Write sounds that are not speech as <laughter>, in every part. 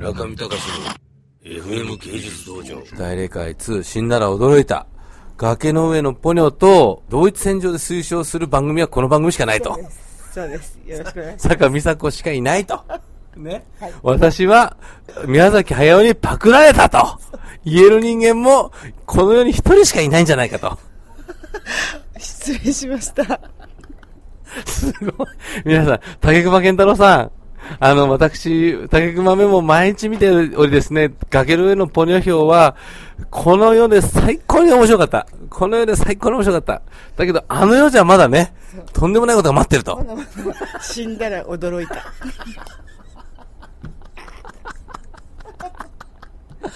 中見隆の FM 芸術道場。大霊界2、死んだら驚いた。崖の上のポニョと同一戦場で推奨する番組はこの番組しかないと。そうです。よろしくお願いします。坂美佐子しかいないと。ね。私は、宮崎駿にパクられたと。言える人間も、この世に一人しかいないんじゃないかと。失礼しました。すごい。皆さん、竹熊健太郎さん。あの、私、竹熊メモ毎日見ておりですね、崖の上のポニョ表は、この世で最高に面白かった。この世で最高に面白かった。だけど、あの世じゃまだね、とんでもないことが待ってると。死んだら驚いた。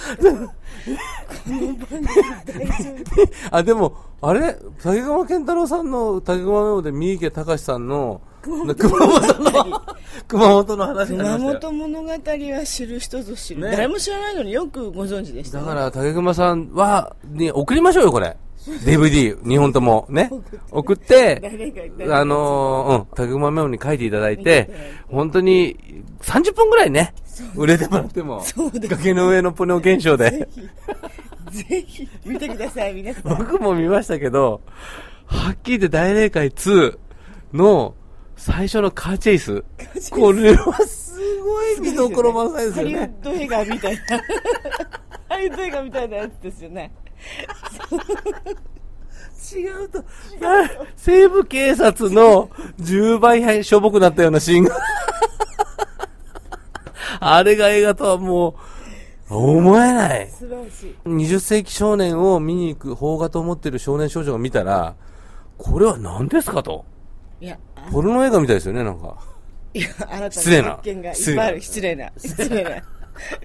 <laughs> あ、でも、あれ？竹熊健太郎さんの竹熊メモで三池隆さんの、熊本の、熊本の。話熊本物語は知る人ぞ知る。ね。誰も知らないのによくご存知でした、ね。だから、竹熊さんは、に送りましょうよ、これ。DVD、2本とも。ね。送って、あのーうん、竹熊メモに書いていただいて、本当に、30分ぐらいね、売れてもらっても、崖の上のポニョ現象で。ぜひ。見てください、皆さん。僕も見ましたけど、はっきり言って大霊界2の最初のカーチェイス。これはすごい見どころ満載ですハよね。リウッド映画みたいな。ハリウッド映画みたいなやつですよね。違うと、西部警察の10倍しょぼくなったようなシーンが。あれが映画とはもう、思えない。素晴らしい。20世紀少年を見に行く邦画と思ってる少年少女が見たら、これは何ですかと。いや、あポルノ映画みたいですよね、なんか。いや、あなた失礼なの発見がいっぱいある。失礼な。失礼な。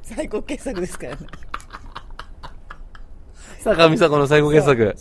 最高傑作ですからね。坂美佐子の最高傑作。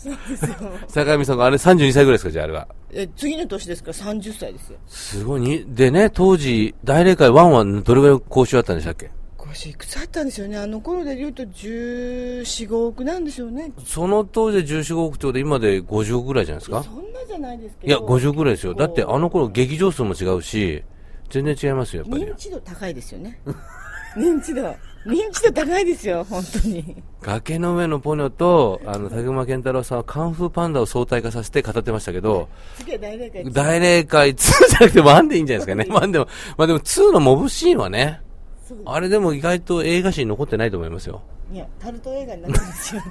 坂美佐子、あれ32歳ぐらいですか、じゃああれは。え次の年ですから30歳ですよ。すごいに。でね、当時、大霊界1はどれぐらい講習あったんでしたっけ？腰いくつあったんですよね。あの頃で言うと14、5億なんでしょうね。その当時で14億ってことで今で50億ぐらいじゃないですか？そんゃないですけいや、ど。50ぐらいですよ。だってあの頃劇場数も違うし、全然違いますよ、やっぱり <laughs> 認。知度高いですよね。<laughs> 認知度。認知度高いですよ、本当に。崖の上のポニョと、あの、竹馬健太郎さんはカンフーパンダを相対化させて語ってましたけど、次は大霊界大霊界2じゃなくて1でいいんじゃないですかね。<laughs> 1でも、まあでも2のモブシーンはね、あれでも意外と映画史に残ってないと思いますよ。いや、タルト映画になってますよ。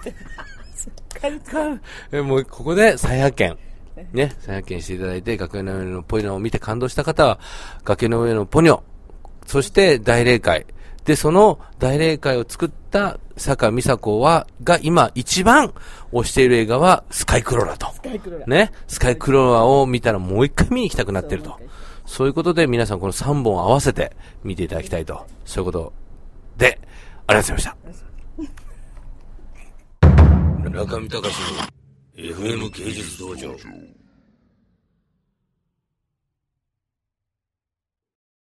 カルトえもうここで再発見。ね、再発見していただいて、崖の上のポニョを見て感動した方は、崖の上のポニョ、そして大霊界。で、その大霊界を作った坂美佐子は、が今一番推している映画はスカイクローラと。スカイクローラー。ね、スカイクローラーを見たらもう一回見に行きたくなってるとそう。そういうことで皆さんこの3本合わせて見ていただきたいと。そういうことで、ありがとうございました。中見隆の FM 芸術道場。